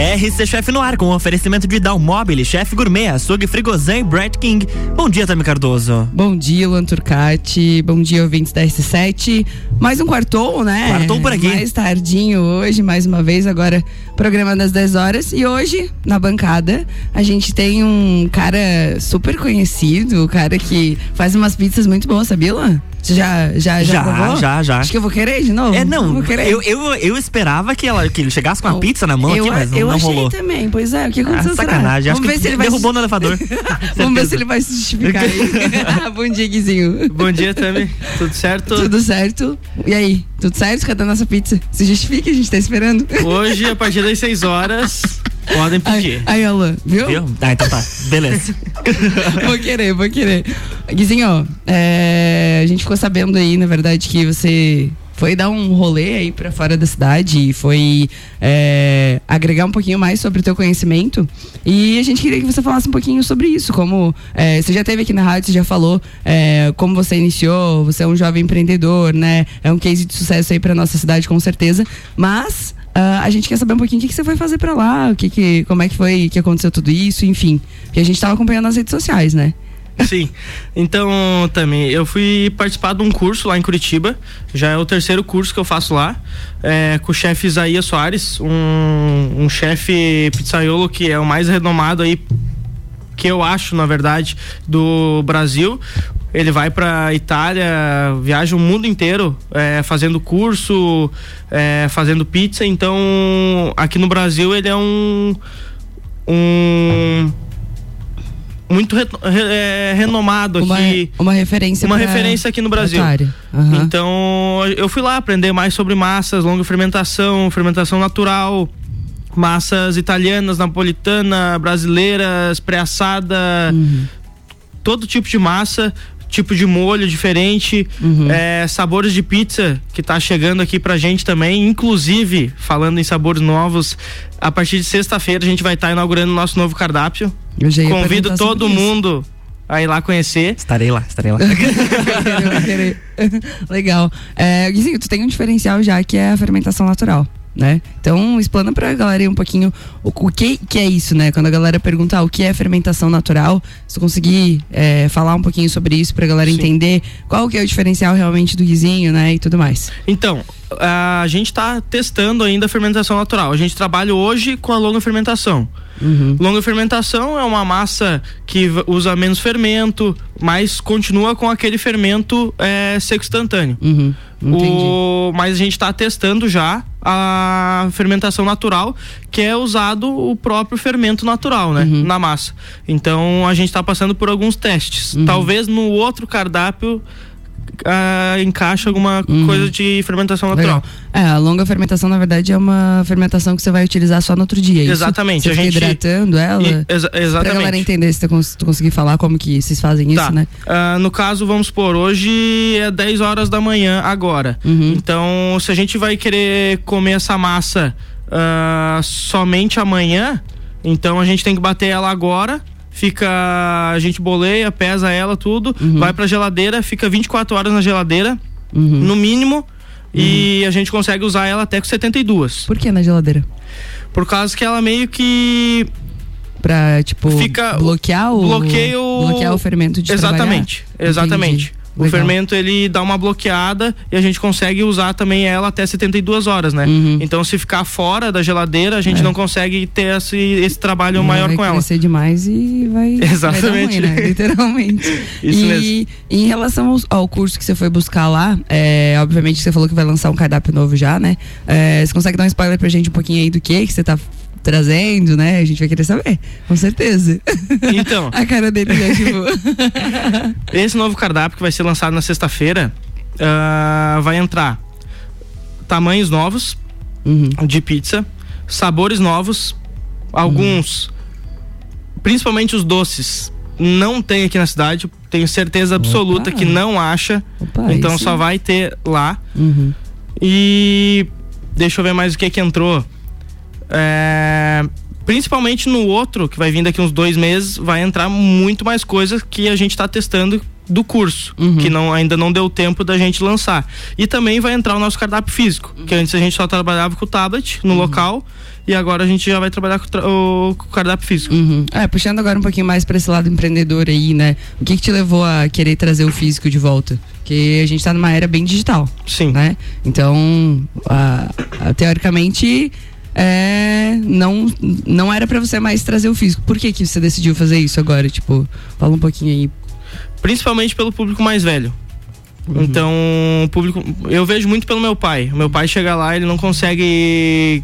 RC Chef no ar com oferecimento de Dalmobile, Chef Gourmet, Açougue Frigozan e Brad King. Bom dia, Tami Cardoso. Bom dia, Luan Turcati. Bom dia, ouvintes da RC7. Mais um quartou, né? Quartou por aqui. Mais tardinho hoje, mais uma vez, agora programa das 10 horas. E hoje, na bancada, a gente tem um cara super conhecido, um cara que faz umas pizzas muito boas, sabia, Luan? Você já, já, já, Já, provou? já, já. Acho que eu vou querer de novo. É, não, Vou querer. eu, eu, eu esperava que, ela, que ele chegasse com a pizza na mão eu, aqui, mas não, eu não achei rolou. também, pois é. O que Ah, aconteceu? será? sacanagem, acho Vamos que ver se ele vai derrubou no elevador. Vamos ver se ele vai se justificar aí. Bom dia, Guizinho. Bom dia, Tami. Tudo certo? Tudo certo? E aí, tudo certo? Cadê a nossa pizza? Se justifique, a gente tá esperando. Hoje, a partir das 6 horas, podem pedir. Aí, aí Alan, viu? Viu? Ah, então tá. Beleza. vou querer, vou querer. Guizinho, é, a gente ficou sabendo aí, na verdade, que você foi dar um rolê aí pra fora da cidade e foi é, agregar um pouquinho mais sobre o teu conhecimento. E a gente queria que você falasse um pouquinho sobre isso, como é, você já teve aqui na rádio, você já falou é, como você iniciou, você é um jovem empreendedor, né? É um case de sucesso aí pra nossa cidade, com certeza. Mas ah, a gente quer saber um pouquinho o que, que você foi fazer pra lá, o que que, como é que foi que aconteceu tudo isso, enfim. Porque a gente tava acompanhando nas redes sociais, né? Sim. Então, Tami, eu fui participar de um curso lá em Curitiba. Já é o terceiro curso que eu faço lá. é, com o chefe Isaías Soares, um, um chefe pizzaiolo que é o mais renomado aí, que eu acho, na verdade, do Brasil. Ele vai pra Itália, viaja o mundo inteiro é, fazendo curso, é, fazendo pizza. Então, aqui no Brasil, ele é um. um muito re- re- é, renomado Uma, aqui. uma referência Uma referência aqui no Brasil. Aham. Então, eu fui lá aprender mais sobre massas, longa fermentação, fermentação natural, massas italianas, napolitana, brasileiras, pré-assada, Uhum. todo tipo de massa, tipo de molho diferente, Uhum. é, sabores de pizza que tá chegando aqui pra gente também, inclusive, falando em sabores novos, a partir de sexta-feira a gente vai estar inaugurando o nosso novo cardápio. Eu já ia Convido todo mundo a ir lá conhecer. Estarei lá, estarei lá. Legal. É, Guizinho, tu tem um diferencial já que é a fermentação natural. Né? Então, explana pra galera aí um pouquinho o, o que, que é isso, né? Quando a galera pergunta ah, o que é fermentação natural, se tu conseguir é, falar um pouquinho sobre isso pra galera Sim. entender qual que é o diferencial realmente do guizinho, né? E tudo mais. Então, a gente está testando ainda a fermentação natural. A gente trabalha hoje com a longa fermentação. Uhum. Longa fermentação é uma massa que usa menos fermento, mas continua com aquele fermento é, seco instantâneo. Uhum. O, mas a gente está testando já a fermentação natural, que é usado o próprio fermento natural, né, Uhum. na massa. Então a gente está passando por alguns testes. Uhum. Talvez no outro cardápio ah, encaixe alguma Uhum. coisa de fermentação natural. É, a longa fermentação, na verdade, é uma fermentação que você vai utilizar só no outro dia. é isso? Exatamente, Você a gente- hidratando ela. E- exa- Pra galera exatamente. entender, se tu conseguir falar como que vocês fazem Tá. isso, né? Ah, no caso, vamos supor, hoje é 10 horas da manhã agora. Uhum. Então, se a gente vai querer comer essa massa ah, somente amanhã, então a gente tem que bater ela agora. Fica. A gente boleia, pesa ela, tudo. Uhum. Vai pra geladeira, fica 24 horas na geladeira, Uhum. no mínimo. E a gente consegue usar ela até com 72. Por que na geladeira? Por causa que ela meio que Pra, tipo, Fica- bloquear o. bloqueia o- Bloquear o fermento de Exatamente, trabalhar? exatamente. Entendi. O Legal. fermento ele dá uma bloqueada e a gente consegue usar também ela até 72 horas, né? Uhum. Então se ficar fora da geladeira, a gente É. não consegue ter esse, esse trabalho maior vai com ela. crescer demais e vai. Exatamente. Vai ruim, né? Literalmente. Isso e mesmo. em relação ao, ao curso que você foi buscar lá, é, obviamente você falou que vai lançar um cardápio novo já, né? É, você consegue dar um spoiler pra gente um pouquinho aí do que que você tá trazendo, né? A gente vai querer saber, com certeza. Então, A cara dele já, tipo. esse novo cardápio que vai ser lançado na sexta-feira ah, vai entrar tamanhos novos Uhum. de pizza, sabores novos, alguns, principalmente os doces, não tem aqui na cidade. Tenho certeza absoluta Opa. que não acha. Opa, então só vai ter lá. Uhum. E deixa eu ver mais o que que entrou. É, principalmente no outro, que vai vir daqui uns dois meses, vai entrar muito mais coisas que a gente tá testando do curso, Uhum. que não, ainda não deu tempo da gente lançar. E também vai entrar o nosso cardápio físico, que antes a gente só trabalhava com o tablet no local e agora a gente já vai trabalhar com, o tra- o, com o cardápio físico. Uhum. É, puxando agora um pouquinho mais pra esse lado empreendedor aí, né? O que que te levou a querer trazer o físico de volta? Porque a gente tá numa era bem digital, Sim. né? Então, a- a- teoricamente, é, não, não era pra você mais trazer o físico. Por que que você decidiu fazer isso agora? Tipo, fala um pouquinho aí. Principalmente pelo público mais velho. Então, o público. Eu vejo muito pelo meu pai. O meu pai chega lá, ele não consegue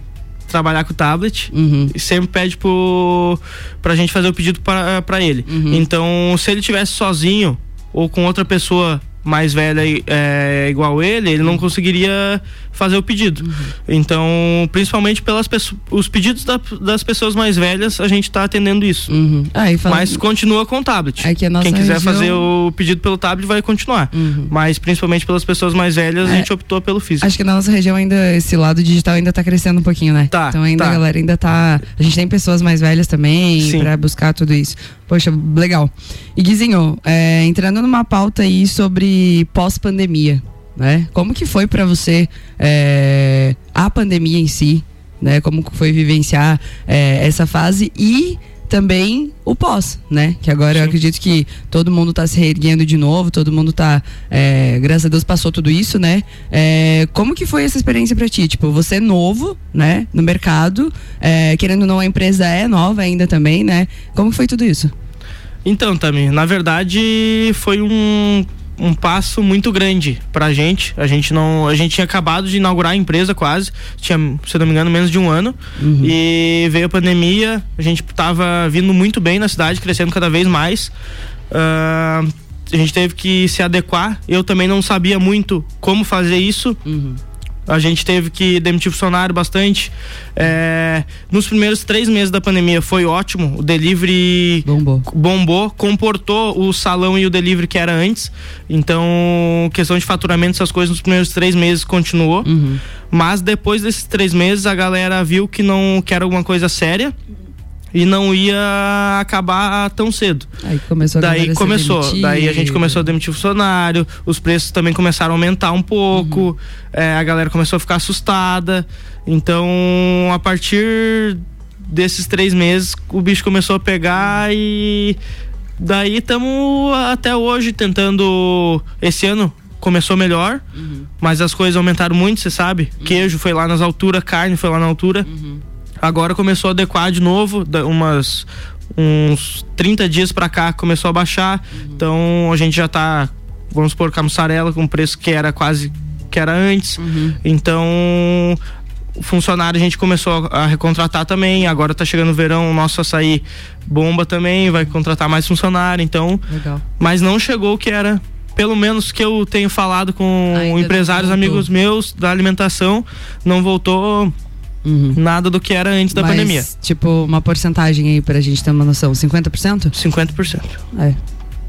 trabalhar com o tablet. Uhum. e sempre pede pro, pra gente fazer o pedido pra, pra ele. Uhum. Então, se ele tivesse sozinho ou com outra pessoa mais velha é, igual ele, ele não conseguiria fazer o pedido. Uhum. Então, principalmente pelas os pedidos da- das pessoas mais velhas, a gente tá atendendo isso. Uhum. Ah, Mas continua com o tablet. É que a nossa Quem quiser região- fazer o pedido pelo tablet vai continuar. Uhum. Mas principalmente pelas pessoas mais velhas, a É. gente optou pelo físico. Acho que na nossa região ainda esse lado digital ainda tá crescendo um pouquinho, né? Tá, Então ainda tá. a galera ainda tá. A gente tem pessoas mais velhas também pra buscar tudo isso. Poxa, legal. E Guizinho, é, entrando numa pauta aí sobre pós-pandemia, né? Como que foi pra você é, a pandemia em si, né? Como que foi vivenciar é, essa fase e também o pós, né? Que agora eu Sim. acredito que todo mundo tá se reerguendo de novo, todo mundo tá, é, graças a Deus passou tudo isso, né? É, como que foi essa experiência pra ti? Tipo, você é novo, né, no mercado, é, querendo ou não, a empresa é nova ainda também, né? Como que foi tudo isso? Então, Tami, na verdade foi um, um passo muito grande pra gente. A gente não, a gente tinha acabado de inaugurar a empresa quase, tinha, se não me engano, menos de um ano. Uhum. E veio a pandemia, a gente tava vindo muito bem na cidade, crescendo cada vez mais. Ah, a gente teve que se adequar. Eu também não sabia muito como fazer isso. Uhum. A gente teve que demitir funcionário bastante. É, nos primeiros três meses da pandemia foi ótimo. O delivery Bombou. bombou, comportou o salão e o delivery que era antes. Então, questão de faturamento, essas coisas nos primeiros três meses continuou. Uhum. Mas depois desses três meses a galera viu que não que era alguma coisa séria e não ia acabar tão cedo. Aí começou a Daí começou, demitir. daí a gente começou a demitir funcionário, os preços também começaram a aumentar um pouco, Uhum. é, a galera começou a ficar assustada. Então, a partir desses três meses, o bicho começou a pegar e daí estamos até hoje tentando. Esse ano começou melhor, Uhum. mas as coisas aumentaram muito, você sabe? Queijo foi lá nas alturas, carne foi lá na altura. Uhum. Agora começou a adequar de novo, umas uns 30 dias pra cá começou a baixar. Então a gente já tá, vamos supor, com a mussarela com preço que era quase que era antes. Uhum. Então o funcionário a gente começou a recontratar também. Agora tá chegando o verão, o nosso açaí bomba também, vai contratar mais funcionário. Então, Legal. mas não chegou o que era. Pelo menos que eu tenho falado com Ainda empresários, amigos meus da alimentação, não voltou Uhum. nada do que era antes da Mas, pandemia. Tipo, uma porcentagem aí pra gente ter uma noção, 50%? 50%. É.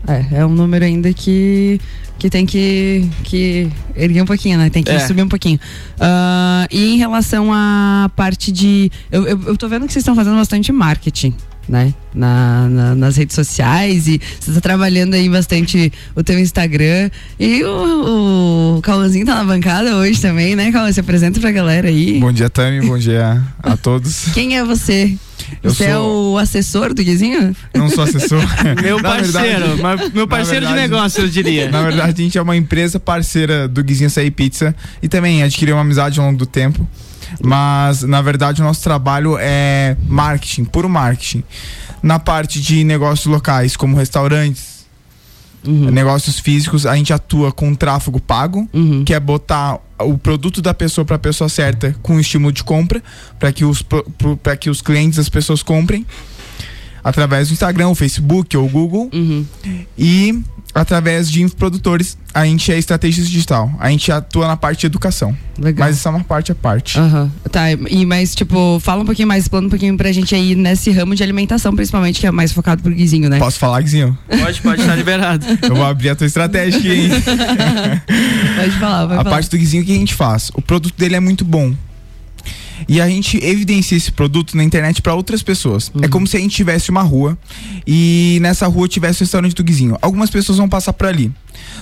É, é um número ainda que, que tem que, que erguer um pouquinho, né? Tem que É. subir um pouquinho. Ah, e em relação à parte de. Eu, eu, eu tô vendo que vocês estão fazendo bastante marketing. Né? Na, na- nas redes sociais e você tá trabalhando aí bastante o teu Instagram e o, o Cauãzinho tá na bancada hoje também, né, Cauã? Se apresenta pra galera aí. Bom dia, Tami. Bom dia a todos. Quem é você? Eu Você é sou- o assessor do Guizinho? Não sou assessor. Meu parceiro, verdade- mas meu parceiro de verdade- negócio, eu diria. Na verdade, a gente é uma empresa parceira do Guizinho Açaí Pizza e também adquiriu uma amizade ao longo do tempo. Mas, na verdade, o nosso trabalho é marketing, puro marketing. Na parte de negócios locais, como restaurantes, Uhum. negócios físicos, a gente atua com tráfego pago, Uhum. que é botar o produto da pessoa para a pessoa certa com estímulo de compra, para que, os que os clientes, as pessoas comprem. Através do Instagram, o Facebook ou o Google. Uhum. E através de infoprodutores, a gente é estrategista digital. A gente atua na parte de educação. Legal. Mas isso é uma parte à parte. Aham. Tá, e mas, tipo, fala um pouquinho mais, explana um pouquinho pra gente aí nesse ramo de alimentação, principalmente, que é mais focado pro Guizinho, né? Posso falar, Guizinho? Pode, pode estar liberado. Eu vou abrir a tua estratégia aqui, hein? Pode falar, vai a falar. parte do Guizinho, o que a gente faz? O produto dele é muito bom. E a gente evidencia esse produto na internet para outras pessoas. É como se a gente tivesse uma rua e nessa rua tivesse o restaurante do Guizinho. Algumas pessoas vão passar por ali.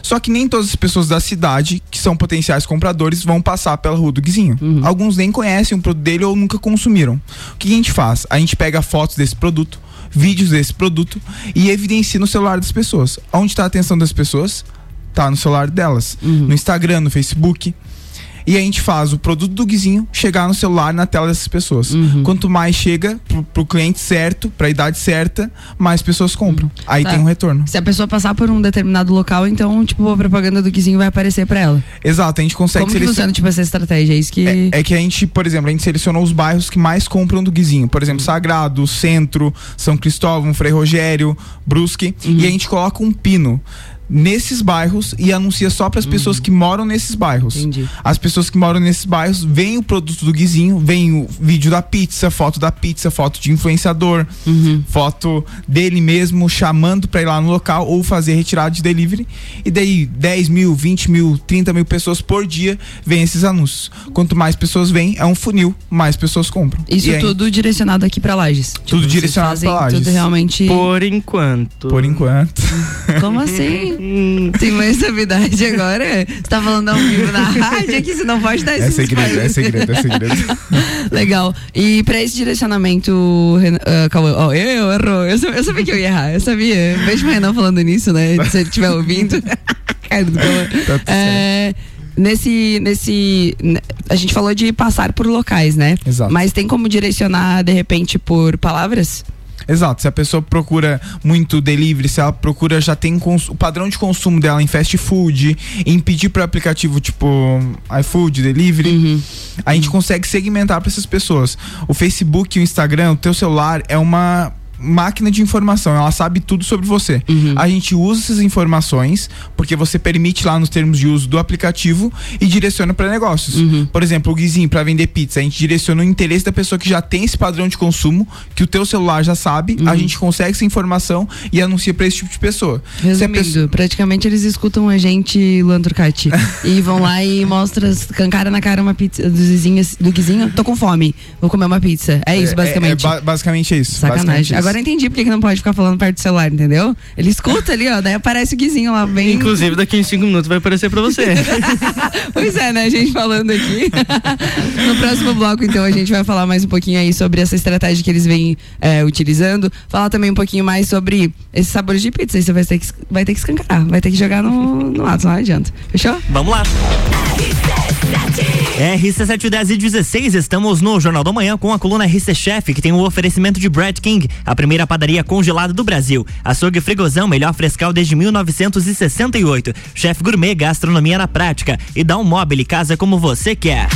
Só que nem todas as pessoas da cidade, que são potenciais compradores, vão passar pela rua do Guizinho. Alguns nem conhecem o produto dele ou nunca consumiram. O que a gente faz? A gente pega fotos desse produto, vídeos desse produto e evidencia no celular das pessoas. Onde está a atenção das pessoas? Tá no celular delas. No Instagram, no Facebook. E a gente faz o produto do Guizinho chegar no celular, na tela dessas pessoas. Quanto mais chega pro, pro cliente certo, pra idade certa, mais pessoas compram. Aí Tá. tem um retorno. Se a pessoa passar por um determinado local, então, tipo, a propaganda do Guizinho vai aparecer pra ela. Exato, a gente consegue Como que selecionar. funciona, tipo, essa estratégia? É isso que. É, é que a gente, por exemplo, a gente selecionou os bairros que mais compram do Guizinho. Por exemplo, Sagrado, Centro, São Cristóvão, Frei Rogério, Brusque. E a gente coloca um pino nesses bairros e anuncia só para as pessoas que moram nesses bairros. Entendi. As pessoas que moram nesses bairros veem o produto do Guizinho, veem o vídeo da pizza, foto da pizza, foto de influenciador, foto dele mesmo chamando para ir lá no local ou fazer retirada de delivery. E daí 10 mil, 20 mil, 30 mil pessoas por dia veem esses anúncios. Quanto mais pessoas vêm, é um funil, mais pessoas compram. Isso E aí, tudo direcionado aqui pra Lages. Tipo, Tudo direcionado pra Lages. Tudo realmente. Por enquanto. Por enquanto. Como assim? Hum, Tem mais novidade agora? Você tá falando ao vivo na rádio aqui, você não pode dar É esse segredo, é segredo, é segredo. Legal. E pra esse direcionamento, Renan, Cauã, ó, eu, errou. Eu, sabia, eu sabia que eu ia errar, eu sabia. Vejo o Renan falando nisso, né? Se ele estiver ouvindo. Cara do Cauã. Tá tudo É, nesse, nesse. ne- A gente falou de passar por locais, né? Exato. Mas tem como direcionar, de repente, por palavras? Exato, se a pessoa procura muito delivery, se ela procura já tem cons- o padrão de consumo dela em fast food, em pedir para aplicativo tipo iFood, delivery, a gente consegue segmentar para essas pessoas. O Facebook o Instagram, o teu celular é uma máquina de informação, ela sabe tudo sobre você. A gente usa essas informações porque você permite lá nos termos de uso do aplicativo e direciona para negócios. Por exemplo, o Guizinho para vender pizza, a gente direciona o interesse da pessoa que já tem esse padrão de consumo, que o teu celular já sabe, a gente consegue essa informação e anuncia para esse tipo de pessoa. Resumindo, pessoa- praticamente eles escutam a gente, Luan Turcati, e vão lá e mostram com cara na cara uma pizza do Zizinho, do Guizinho. Tô com fome, vou comer uma pizza. É isso, É- basicamente. É, ba- basicamente é isso. basicamente Sacanagem. isso. Agora eu entendi porque que não pode ficar falando perto do celular, entendeu? Ele escuta ali, ó, daí aparece o Guizinho lá bem. Inclusive, daqui em cinco minutos vai aparecer pra você. pois é, né? A gente falando aqui. no próximo bloco, então, a gente vai falar mais um pouquinho aí sobre essa estratégia que eles vêm é, utilizando. Falar também um pouquinho mais sobre esses sabores de pizza. Aí você vai ter que, vai ter que escancarar, vai ter que jogar no, no ato, não adianta. Fechou? Vamos lá. RC710 e 16, estamos no Jornal da Manhã com a coluna RC Chef, que tem o oferecimento de Bread King, a primeira padaria congelada do Brasil. Açougue Frigozão, melhor frescal desde 1968. Chef Gourmet, gastronomia na prática. E dá um móvel casa como você quer.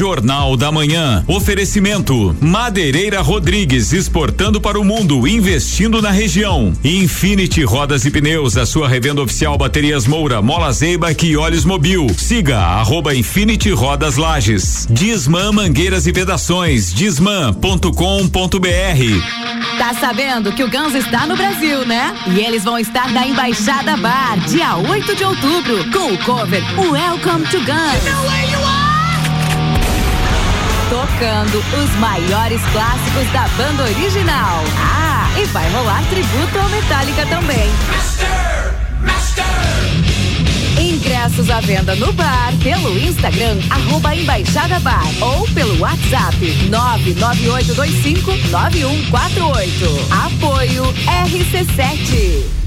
Jornal da Manhã. Oferecimento: Madeireira Rodrigues exportando para o mundo, investindo na região. Infinity Rodas e Pneus, a sua revenda oficial Baterias Moura, Mola Zeiba e Olhos Mobil. Siga arroba Infinity Rodas Lages. Disman Mangueiras e Vedações. Disman.com.br. Tá sabendo que o Guns está no Brasil, né? E eles vão estar na Embaixada Bar, dia 8 de outubro, com o cover Welcome to Guns. Tocando os maiores clássicos da banda original. Ah, e vai rolar tributo ao Metallica também. Ingressos à venda no bar, pelo Instagram, arroba Embaixada Bar, ou pelo WhatsApp 998259148. Apoio RC7.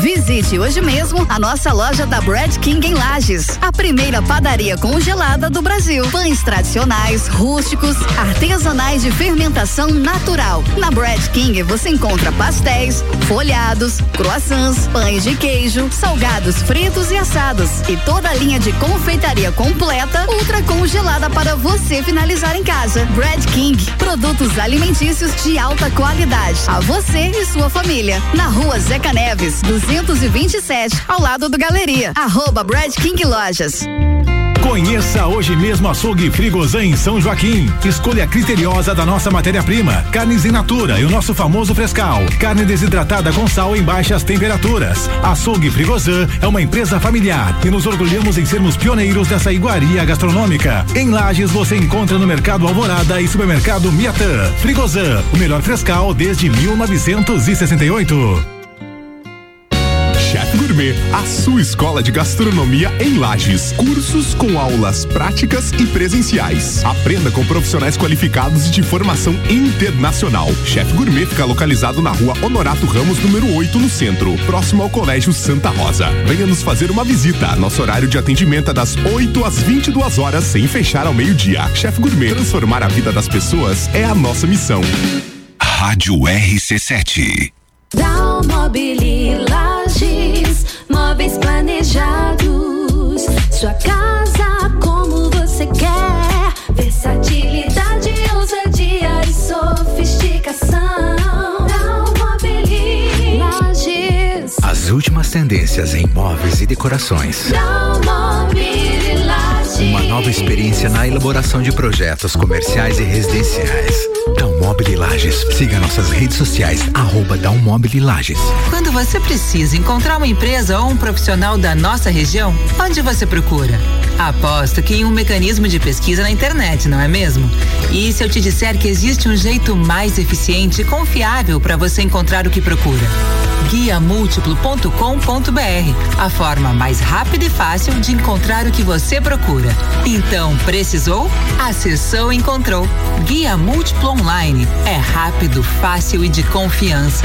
Visite hoje mesmo a nossa loja da Bread King em Lages, a primeira padaria congelada do Brasil. Pães tradicionais, rústicos, artesanais de fermentação natural. Na Bread King você encontra pastéis, folhados, croissants, pães de queijo, salgados fritos e assados e toda a linha de confeitaria completa, ultra congelada para você finalizar em casa. Bread King, produtos alimentícios de alta qualidade. A você e sua família. Na rua Zeca Neves, 227, ao lado do Galeria. Arroba Bread King Lojas. Conheça hoje mesmo açougue Frigozan em São Joaquim. Escolha criteriosa da nossa matéria-prima, carnes in natura e o nosso famoso frescal, carne desidratada com sal em baixas temperaturas. Açougue Frigozan é uma empresa familiar e nos orgulhamos em sermos pioneiros dessa iguaria gastronômica. Em Lages você encontra no Mercado Alvorada e Supermercado Miatã. Frigozan, o melhor frescal desde 1968. Gourmet, a sua escola de gastronomia em Lages. Cursos com aulas práticas e presenciais. Aprenda com profissionais qualificados de formação internacional. Chef Gourmet fica localizado na rua Honorato Ramos, número 8, no centro, próximo ao Colégio Santa Rosa. Venha nos fazer uma visita. Nosso horário de atendimento é das 8 às 22 horas, sem fechar ao meio-dia. Chef Gourmet, transformar a vida das pessoas é a nossa missão. Rádio RC7. Dalmobili Lages, móveis planejados. Sua casa como você quer. Versatilidade, ousadia e sofisticação. As últimas tendências em móveis e decorações. Dalmobili nova experiência na elaboração de projetos comerciais e residenciais. Dalmobile Lages. Siga nossas redes sociais, arroba Dalmobile Lages. Quando você precisa encontrar uma empresa ou um profissional da nossa região, onde você procura? Aposto que em um mecanismo de pesquisa na internet, não é mesmo? E se eu te disser que existe um jeito mais eficiente e confiável para você encontrar o que procura? guiamúltiplo.com.br, a forma mais rápida e fácil de encontrar o que você procura. Então, precisou? Acessou encontrou. Guia Múltiplo Online. É rápido, fácil e de confiança.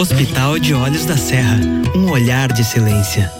Hospital de Olhos da Serra, um olhar de silêncio.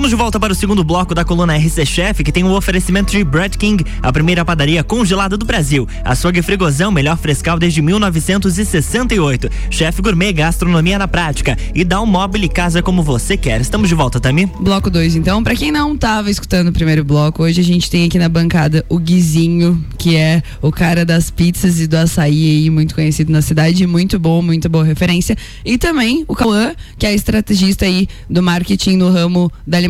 Estamos de volta para o segundo bloco da coluna RC Chef, que tem o um oferecimento de Bread King, a primeira padaria congelada do Brasil. Açougue Frigozão, melhor frescal desde 1968. Chef Gourmet, gastronomia na prática. E dá um móvel e casa como você quer. Estamos de volta, Tami? Bloco 2, então. Para quem não estava escutando o primeiro bloco, hoje a gente tem aqui na bancada o Guizinho, que é o cara das pizzas e do açaí aí, muito conhecido na cidade, muito bom, muito boa referência. E também o Cauã, que é estrategista aí do marketing no ramo da alimentação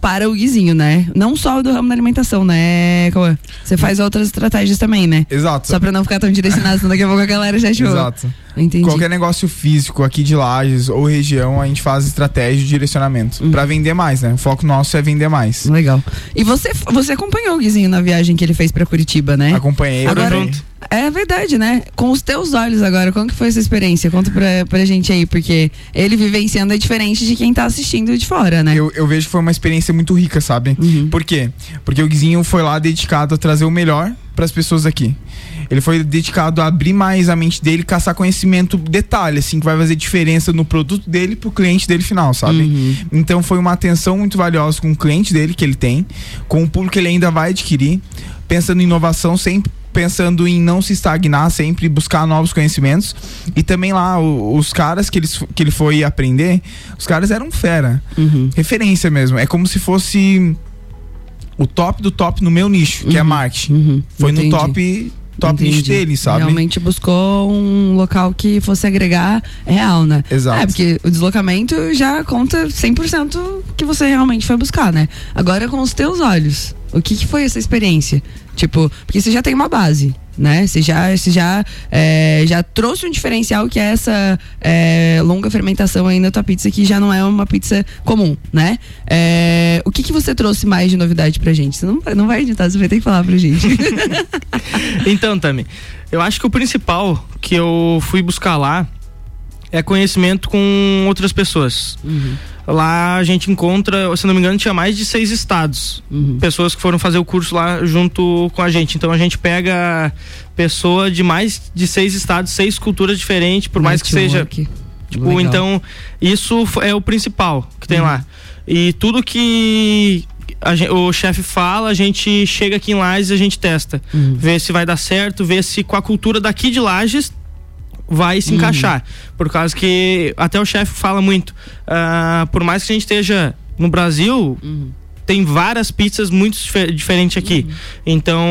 para o Guizinho, né? Não só do ramo da alimentação, né, Cauã? Você faz outras estratégias também, né? Exato. Só pra não ficar tão direcionado, senão daqui a pouco a galera já achou. Exato. Entendi. Qualquer negócio físico aqui de Lages ou região, a gente faz estratégia de direcionamento. Uhum. Pra vender mais, né? O foco nosso é vender mais. Legal. E você, você acompanhou o Guizinho na viagem que ele fez pra Curitiba, né? Acompanhei. Agora, é verdade, né? Com os teus olhos agora, como que foi essa experiência? Conta pra, pra gente aí, porque ele vivenciando é diferente de quem tá assistindo de fora, né? Eu, eu vejo que foi uma experiência muito rica, sabe? Uhum. Por quê? Porque o Guizinho foi lá dedicado a trazer o melhor para as pessoas aqui. Ele foi dedicado a abrir mais a mente dele, caçar conhecimento, detalhe, assim, que vai fazer diferença no produto dele pro cliente dele final, sabe? Uhum. Então foi uma atenção muito valiosa com o cliente dele que ele tem, com o público que ele ainda vai adquirir, pensando em inovação sempre pensando em não se estagnar sempre, buscar novos conhecimentos. E também lá, o, os caras que, eles, que ele foi aprender, os caras eram fera. Uhum. Referência mesmo. É como se fosse o top do top no meu nicho, que é Uhum. marketing. Uhum. Foi Entendi. no top top nicho Entendi. dele, sabe? Realmente buscou um local que fosse agregar real, né? Exato. É, porque o deslocamento já conta 100% que você realmente foi buscar, né? Agora com os teus olhos, o que, que foi essa experiência? Tipo, porque você já tem uma base, né? Você já, você já, é, já trouxe um diferencial que é essa é, longa fermentação aí na tua pizza, que já não é uma pizza comum, né? É, o que, que você trouxe mais de novidade pra gente? Você não, vai- não vai editar, você vai ter que falar pra gente. Então, Tami, eu acho que o principal que eu fui buscar lá é conhecimento com outras pessoas. Lá a gente encontra, se não me engano, tinha mais de seis estados. Pessoas que foram fazer o curso lá junto com a gente. Então a gente pega pessoa de mais de seis estados, seis culturas diferentes, por mais que seja. Network. Tipo, Legal. então, isso é o principal que tem lá. E tudo que a gen- o chefe fala, a gente chega aqui em Lages e a gente testa. Vê se vai dar certo, vê se com a cultura daqui de Lages vai se Uhum. encaixar. Por causa que até o chefe fala muito. ah, por mais que a gente esteja no Brasil. Uhum. Tem várias pizzas muito dife- diferentes aqui. Uhum. Então,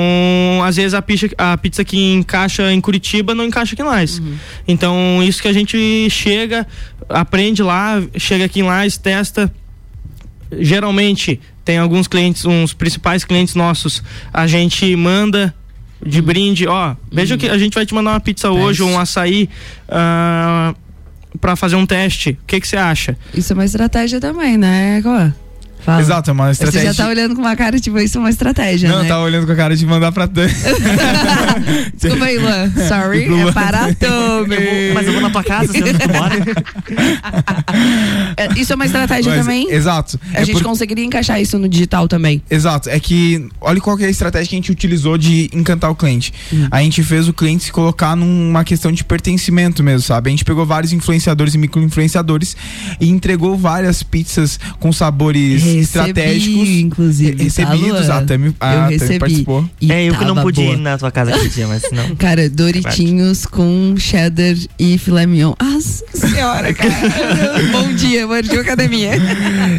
às vezes a pizza, a pizza que encaixa em Curitiba não encaixa aqui em Lages. Uhum. Então, isso que a gente chega, aprende lá, chega aqui em Lages, testa. Geralmente, tem alguns clientes, uns principais clientes nossos, a gente manda de Uhum. brinde, ó, veja que a gente vai te mandar uma pizza hoje, um açaí, ah, pra fazer um teste. O que você acha? Isso é uma estratégia também, né, Coa? Fala. Exato, é uma Você estratégia. já tá olhando com uma cara, tipo, isso é uma estratégia, Não, né? eu tava olhando com a cara de mandar pra. Desculpa aí, Luan. Sorry, Luan. é para. Mas eu vou na tua casa, você não mora. É, Isso é uma estratégia Mas, também? Exato. A É gente por- conseguiria encaixar isso no digital também. Exato, é que olha qual que é a estratégia que a gente utilizou de encantar o cliente. Hum. A gente fez o cliente se colocar numa questão de pertencimento mesmo, sabe? A gente pegou vários influenciadores e micro-influenciadores e entregou várias pizzas com sabores Recebi, estratégicos. inclusive. Recebidos, tá, a Tami, a Eu Tami participou. E É, eu que não pude boa. ir na tua casa aquele dia, mas não. Cara, Doritinhos com cheddar e filé mignon. Nossa senhora, cara. Bom dia, bom dia, academia.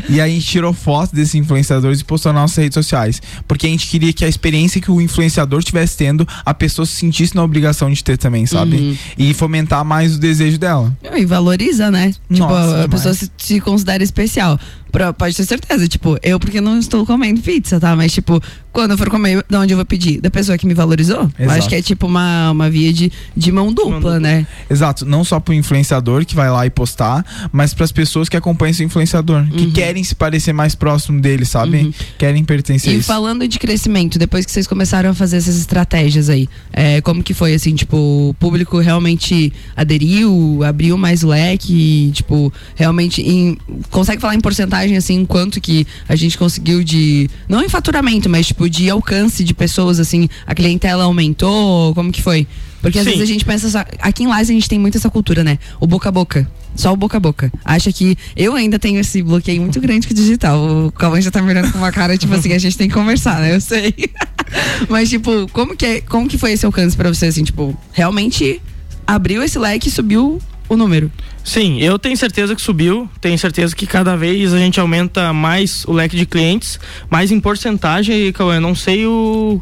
E aí a gente tirou fotos desses influenciadores e postou nas nossas redes sociais. Porque a gente queria que a experiência que o influenciador estivesse tendo, a pessoa se sentisse na obrigação de ter também, sabe? Uhum. E fomentar mais o desejo dela. E valoriza, né? tipo, Nossa, a, a demais. pessoa se, se considera especial. Pra- pode ter certeza, tipo, eu porque não estou comendo pizza, tá? Mas, tipo, quando eu for comer, de onde eu vou pedir? Da pessoa que me valorizou? Acho que é tipo uma, uma via de, de mão dupla, né? Exato, não só pro influenciador que vai lá e postar, mas pras pessoas que acompanham esse influenciador, Uhum. que querem se parecer mais próximo dele, sabe? Querem pertencer a E isso. falando de crescimento, depois que vocês começaram a fazer essas estratégias aí, é, como que foi, assim, tipo, o público realmente aderiu, abriu mais o leque, tipo, realmente em- consegue falar em porcentagem, assim, quanto que a gente conseguiu de, não em faturamento, mas, tipo, de alcance de pessoas, assim, a clientela aumentou, como que foi? Porque às Sim. vezes a gente pensa, só, aqui em Lages a gente tem muito essa cultura, né? O boca a boca. Só o boca a boca. Acha que eu ainda tenho esse bloqueio muito grande com o digital. O Calvin já tá me olhando com uma cara, tipo assim, a gente tem que conversar, né? Eu sei. Mas, tipo, como que, é, como que foi esse alcance pra você, assim, tipo, realmente abriu esse leque e subiu o número? Sim, eu tenho certeza que subiu. Tenho certeza que cada vez a gente aumenta mais o leque de clientes, mais em porcentagem, Cauê. Não sei o.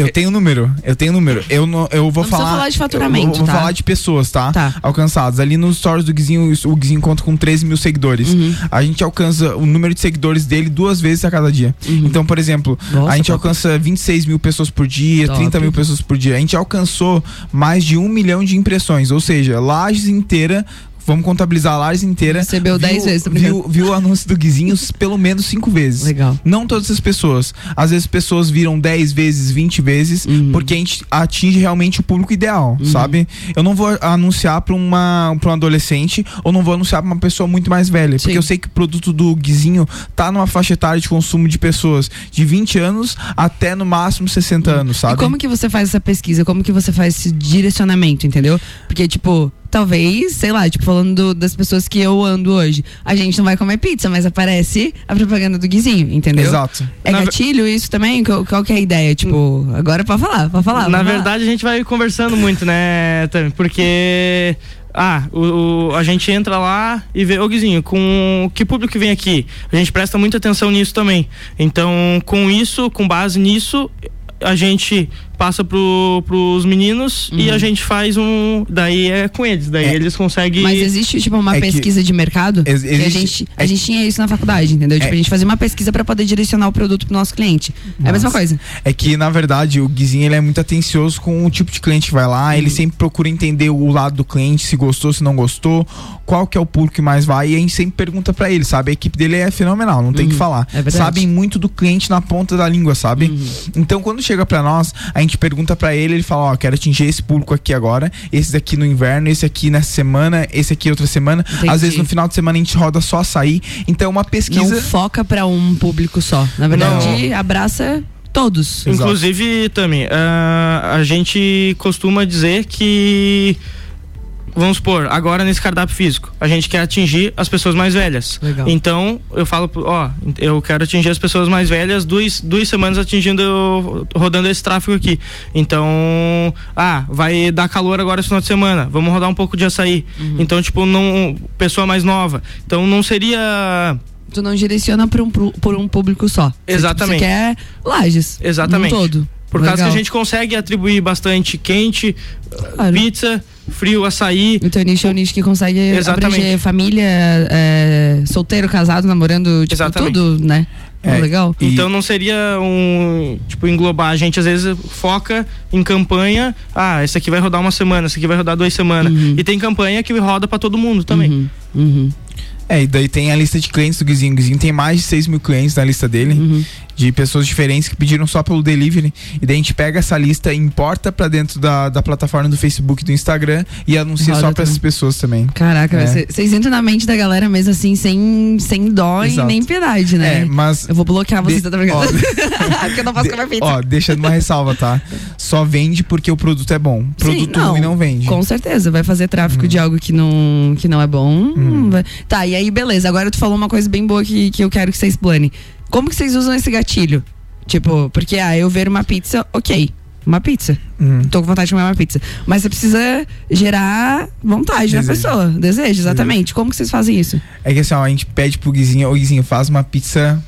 Eu tenho número, eu tenho número. Eu, não, eu vou Não falar. falar de faturamento, eu vou, vou tá? falar de pessoas, tá? Alcançadas. Ali nos stories do Guizinho, o Guizinho conta com 13 mil seguidores. Uhum. A gente alcança o número de seguidores dele duas vezes a cada dia. Uhum. Então, por exemplo, Nossa, a gente top. alcança 26 mil pessoas por dia, Top. 30 mil pessoas por dia. A gente alcançou mais de um milhão de impressões. Ou seja, Lages inteira. Vamos contabilizar a Lages inteira. Recebeu viu- 10 vezes, viu, viu o anúncio do Guizinho pelo menos cinco vezes. Legal. Não todas as pessoas. Às vezes pessoas viram 10 vezes, 20 vezes, Uhum. porque a gente atinge realmente o público ideal, sabe? Eu não vou anunciar pra, uma, pra um adolescente ou não vou anunciar pra uma pessoa muito mais velha, porque eu sei que o produto do Guizinho tá numa faixa etária de consumo de pessoas de 20 anos até no máximo 60 anos, sabe? E como que você faz essa pesquisa? Como que você faz esse direcionamento, entendeu? Porque, tipo, talvez, sei lá, tipo, falando do- das pessoas que eu ando hoje, a gente não vai comer pizza, mas aparece a propaganda do Guizinho, entendeu? Exato. É Na ve- gatilho isso também? Qual, qual que é a ideia? Tipo, agora é pra falar, pra falar. Na pra falar. verdade, a gente vai conversando muito, né, Tami? Porque. Ah, o, o- a gente entra lá e vê, ô Guizinho, com que público que vem aqui? A gente presta muita atenção nisso também. Então, com isso, com base nisso, a gente passa pro, pros meninos e a gente faz um. Daí é com eles, daí eles conseguem. Mas existe, tipo, uma É que- pesquisa de mercado? Ex- que a existe- gente, a gente tinha isso na faculdade, entendeu? Tipo, É. a gente fazia uma pesquisa pra poder direcionar o produto pro nosso cliente. É a mesma Nossa. coisa. É que, na verdade, o Guizinho ele é muito atencioso com o tipo de cliente que vai lá. Ele sempre procura entender o lado do cliente, se gostou, se não gostou, qual que é o público que mais vai. E a gente sempre pergunta pra ele, sabe? A equipe dele é fenomenal, não tem que falar. é verdade. Sabem muito do cliente na ponta da língua, sabe? Então, quando chega pra nós, a gente pergunta pra ele, ele fala: Ó, quero atingir esse público aqui agora, esse daqui no inverno, esse aqui nessa semana, esse aqui outra semana. Entendi. Às vezes no final de semana a gente roda só açaí. Então, é uma pesquisa. Não foca pra um público só. Na verdade, abraça todos. Inclusive, Tami, ah, a gente costuma dizer que. Vamos supor, agora nesse cardápio físico, a gente quer atingir as pessoas mais velhas. Legal. Então, eu falo, ó, eu quero atingir as pessoas mais velhas duas, duas semanas atingindo, rodando esse tráfego aqui. Então, ah, vai dar calor agora esse final de semana, vamos rodar um pouco de açaí. Uhum. Então, tipo, não, pessoa mais nova. Então, não seria Tu não direciona por um, por um público só. Você, Exatamente. Você quer lajes. Exatamente. Todo. Por causa que a Legal. gente consegue atribuir bastante quente, pizza, frio, açaí. O teu nicho é o nicho que consegue Exatamente. abranger família, é, solteiro, casado, namorando, tipo, Exatamente. tudo, né? É, legal. Então não seria um. Tipo, englobar. A gente às vezes foca em campanha. Ah, esse aqui vai rodar uma semana, esse aqui vai rodar duas semanas. Uhum. E tem campanha que roda pra todo mundo também. É, e daí tem a lista de clientes do Guizinho. O Guizinho tem mais de 6 mil clientes na lista dele, Uhum. De pessoas diferentes que pediram só pelo delivery. E daí a gente pega essa lista, importa pra dentro da, da plataforma do Facebook e do Instagram e anuncia Roda só pra também. essas pessoas também. Caraca, É. você- vocês entram na mente da galera mesmo assim, sem, sem dó Exato. e nem piedade, né? É, mas. Eu vou bloquear vocês, de- tá brincando? Porque eu não comer pizza. Ó, deixando uma ressalva, tá? Só vende porque o produto é bom. Produto Sim, ruim não vende. Com certeza, vai fazer tráfico de algo que não, que não é bom. vai- Tá, e aí, beleza. Agora tu falou uma coisa bem boa que, que eu quero que você explane. Como que vocês usam esse gatilho? Tipo, porque, ah, eu ver uma pizza, ok. Uma pizza. Hum. Tô com vontade de comer uma pizza. Mas você precisa gerar vontade na Desejo. pessoa. Desejo, exatamente. Como que vocês fazem isso? É que assim, ó, a gente pede pro Guizinho, ô Guizinho, faz uma pizza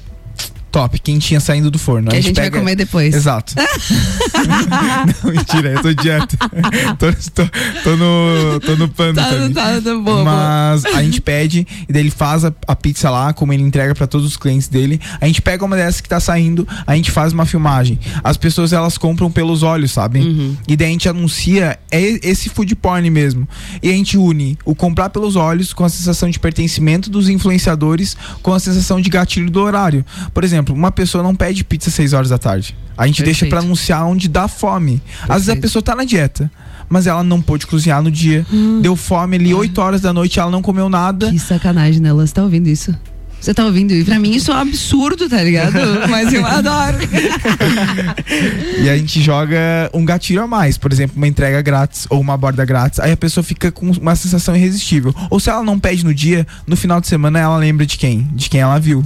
top, quentinha saindo do forno. Que a gente vai comer depois. Exato. não, mentira, eu tô dieta. tô, tô, tô no, tô no pano Tá, também. tá, tá bom. Mas a gente pede e daí ele faz a, a pizza lá, como ele entrega pra todos os clientes dele. A gente pega uma dessas que tá saindo, a gente faz uma filmagem. As pessoas elas compram pelos olhos, sabe? Uhum. E daí a gente anuncia é esse food porn mesmo. E a gente une o comprar pelos olhos com a sensação de pertencimento dos influenciadores com a sensação de gatilho do horário. Por exemplo, uma pessoa não pede pizza às 6 horas da tarde. A gente deixa Perfeito. pra anunciar onde dá fome. Às vezes a Perfeito. pessoa tá na dieta, mas ela não pôde cozinhar no dia. Deu fome ali 8 horas da noite, ela não comeu nada. Que sacanagem, né? Você tá ouvindo isso? Você tá ouvindo? E pra mim isso é um absurdo, tá ligado? Mas eu adoro. E a gente joga um gatilho a mais, por exemplo, uma entrega grátis ou uma borda grátis. Aí a pessoa fica com uma sensação irresistível. Ou se ela não pede no dia, no final de semana ela lembra de quem? De quem ela viu.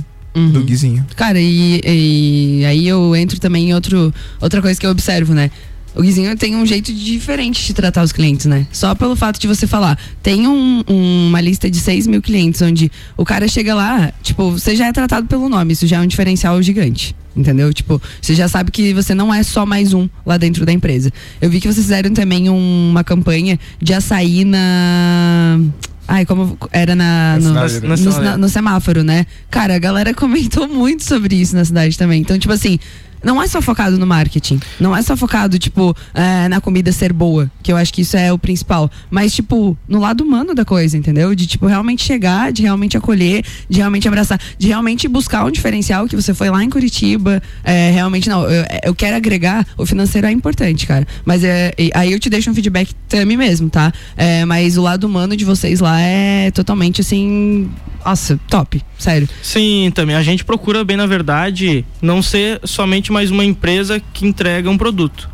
Do Guizinho. Cara, e, e aí eu entro também em outro, outra coisa que eu observo, né? O Guizinho tem um jeito diferente de tratar os clientes, né? Só pelo fato de você falar, tem um- uma lista de 6 mil clientes, onde o cara chega lá, tipo, você já é tratado pelo nome, isso já é um diferencial gigante. Entendeu? Tipo, você já sabe que você não é só mais um lá dentro da empresa. Eu vi que vocês fizeram também um- uma campanha de açaí na. Ai, como era na, no, Na- no- sinaleira. no semáforo, né? Cara, a galera comentou muito sobre isso na cidade também. Então, tipo assim, não é só focado no marketing. Não é só focado, tipo, é, na comida ser boa, que eu acho que isso é o principal. Mas, tipo, no lado humano da coisa, entendeu? De, tipo, realmente chegar, de realmente acolher, de realmente abraçar, de realmente buscar um diferencial que você foi lá em Curitiba. É, realmente, não, eu, eu quero agregar, o financeiro é importante, cara. Mas é, aí eu te deixo um feedback também mesmo, tá? É, mas o lado humano de vocês lá é totalmente assim. Nossa, top, sério. Sim, também. A gente procura, bem na verdade, não ser somente mais uma empresa que entrega um produto.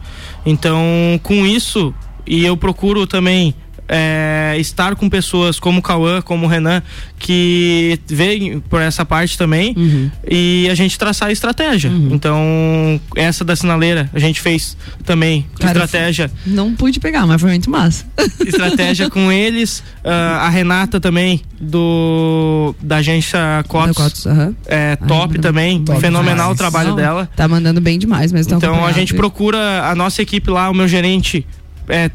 Então, com isso, e eu procuro também é, estar com pessoas como o Cauã, como o Renan, que veem por essa parte também Uhum. e a gente traçar a estratégia. Então, essa da sinaleira, a gente fez também Cara, estratégia Não pude pegar, mas foi muito massa. estratégia com eles. Ah, a Renata também, do da agência Cotos. Da Cotos. É top também. Top Fenomenal demais. o trabalho Não, dela. Tá mandando bem demais, mas Então a gente procura a nossa equipe lá, o meu gerente é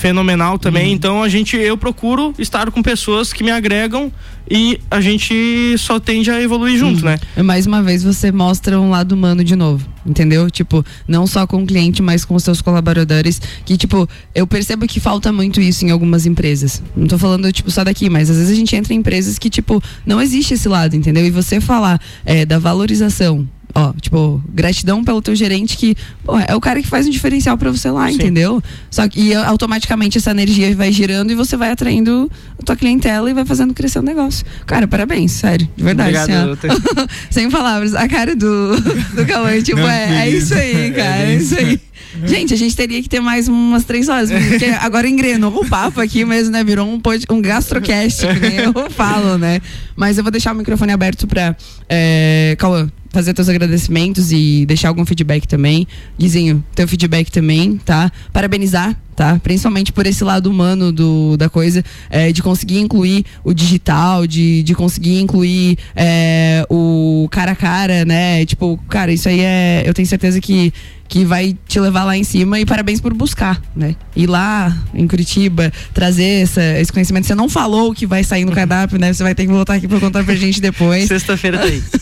fenomenal também. Uhum. Então a gente eu procuro estar com pessoas que me agregam e a gente só tende a evoluir junto, né? E mais uma vez você mostra um lado humano de novo, entendeu? Tipo, não só com o cliente, mas com os seus colaboradores. Que, tipo, eu percebo que falta muito isso em algumas empresas. Não tô falando, tipo, só daqui, mas às vezes a gente entra em empresas que, tipo, não existe esse lado, entendeu? E você falar é, da valorização. Ó, tipo, gratidão pelo teu gerente que pô, é o cara que faz um diferencial pra você lá, entendeu? Só que e, automaticamente essa energia vai girando e você vai atraindo a tua clientela e vai fazendo crescer o negócio. Cara, parabéns, sério, de verdade. Obrigado, assim, ó. Sem palavras. A cara do, do Cauã, tipo, Não, é, é isso aí, cara. É, É isso aí. Gente, a gente teria que ter mais umas três horas, porque agora engrenou o papo aqui mesmo, né? Virou um, pod- um gastrocast, que nem eu falo, né? Mas eu vou deixar o microfone aberto pra é, Cauã fazer teus agradecimentos e deixar algum feedback também. Guizinho, teu feedback também, tá? Parabenizar, tá? Principalmente por esse lado humano do, da coisa, é, de conseguir incluir o digital, de, de conseguir incluir é, o cara a cara, né? Tipo, cara, isso aí é. Eu tenho certeza que, que vai te levar lá em cima e parabéns por buscar, né? Ir lá em Curitiba, trazer essa, esse conhecimento. Você não falou o que vai sair no cardápio, né? Você vai ter que voltar aqui pra contar pra gente depois. Sexta-feira tá aí.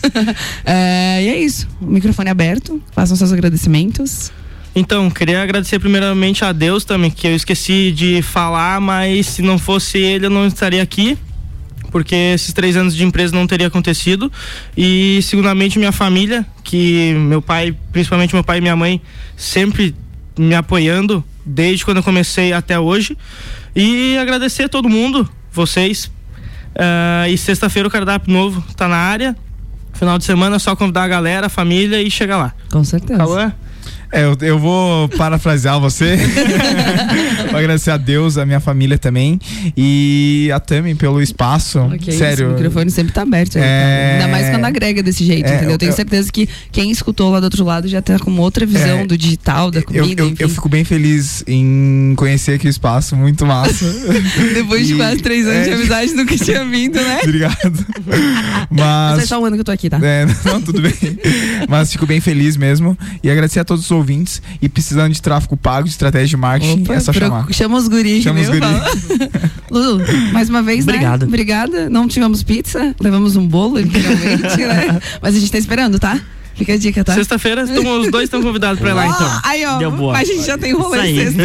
É, e é isso. O microfone aberto. Façam seus agradecimentos. Então, queria agradecer primeiramente a Deus também, que eu esqueci de falar, mas se não fosse ele, eu não estaria aqui. Porque esses três anos de empresa não teria acontecido. E, segundamente, minha família, que meu pai, principalmente meu pai e minha mãe, sempre me apoiando desde quando eu comecei até hoje. E agradecer a todo mundo, vocês. Ah, e sexta-feira o cardápio novo tá na área. Final de semana é só convidar a galera, a família e chegar lá. Com certeza. Cauã? É, eu, eu vou parafrasear você. vou agradecer a Deus, a minha família também. E a Tami pelo espaço. Ok, Sério. O microfone sempre tá aberto. aí, É. Ainda mais quando agrega desse jeito, É, entendeu? Eu tenho eu- certeza que quem escutou lá do outro lado já tá com uma outra visão É. do digital, da Eu, comida, eu, enfim. eu fico bem feliz em conhecer aqui o espaço, muito massa. Depois de E- quase três anos de é. amizade, nunca tinha vindo, né? Obrigado. Mas Mas. é só o ano que eu tô aqui, tá? É, não, tudo bem. Mas fico bem feliz mesmo. E agradecer a todos os ouvintes. E precisando de tráfego pago, de estratégia de marketing, Opa, é só chamar. Chama os guris, Chama os guris. Lulu, mais uma vez, Obrigado. né? Obrigada. Não tivemos pizza, levamos um bolo, literalmente, né? Mas a gente tá esperando, tá? Fica a dica, tá? Sexta-feira os dois estão convidados pra ir lá, então. Aí, ó, Deu boa. mas a gente já tem rolê sexta.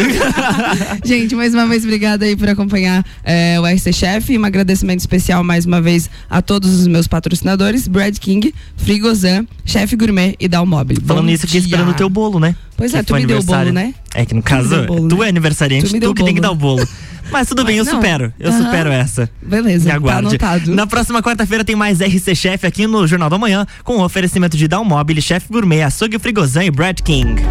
gente, mais uma vez, obrigada aí por acompanhar é, o RC Chef. Um agradecimento especial mais uma vez a todos os meus patrocinadores: Brad King, Frigozan, Chef Gourmet e Dalmob. Falando nisso, aqui dia. esperando o teu bolo, né? Pois Que é, tu me deu o bolo, né? É que no caso, bolo, tu né? é aniversariante, Tu tu, que tem que dar o bolo. Mas tudo bem, eu não. supero. Eu Aham. supero essa. Beleza, Me tá aguarde. anotado. Na próxima quarta-feira tem mais RC Chef aqui no Jornal da Manhã, com o oferecimento de Dalmobile, Chef Gourmet, Açougue Frigozan e Brad King.